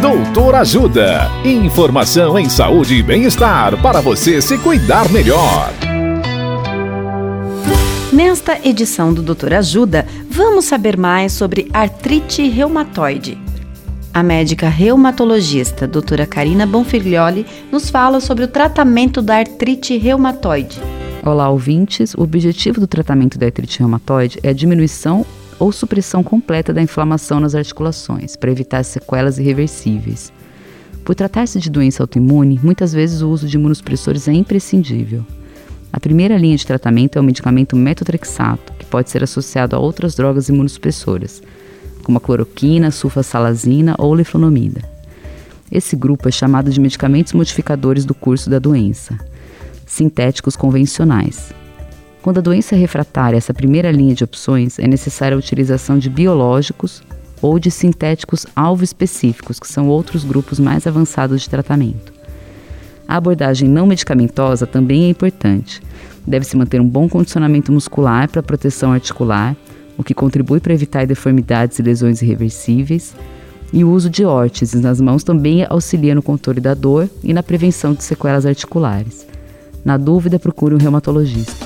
Doutor Ajuda. Informação em saúde e bem-estar para você se cuidar melhor. Nesta edição do Doutor Ajuda, vamos saber mais sobre artrite reumatoide. A médica reumatologista doutora Karina Bonfiglioli nos fala sobre o tratamento da artrite reumatoide. Olá, ouvintes. O objetivo do tratamento da artrite reumatoide é a diminuição ou supressão completa da inflamação nas articulações, para evitar sequelas irreversíveis. Por tratar-se de doença autoimune, muitas vezes o uso de imunossupressores é imprescindível. A primeira linha de tratamento é o medicamento metotrexato, que pode ser associado a outras drogas imunossupressoras, como a cloroquina, sulfasalazina ou leflunomida. Esse grupo é chamado de medicamentos modificadores do curso da doença, sintéticos convencionais, quando a doença é refratária, essa primeira linha de opções, é necessária a utilização de biológicos ou de sintéticos alvo específicos, que são outros grupos mais avançados de tratamento. A abordagem não medicamentosa também é importante. Deve-se manter um bom condicionamento muscular para proteção articular, o que contribui para evitar deformidades e lesões irreversíveis, e o uso de órteses nas mãos também auxilia no controle da dor e na prevenção de sequelas articulares. Na dúvida, procure um reumatologista.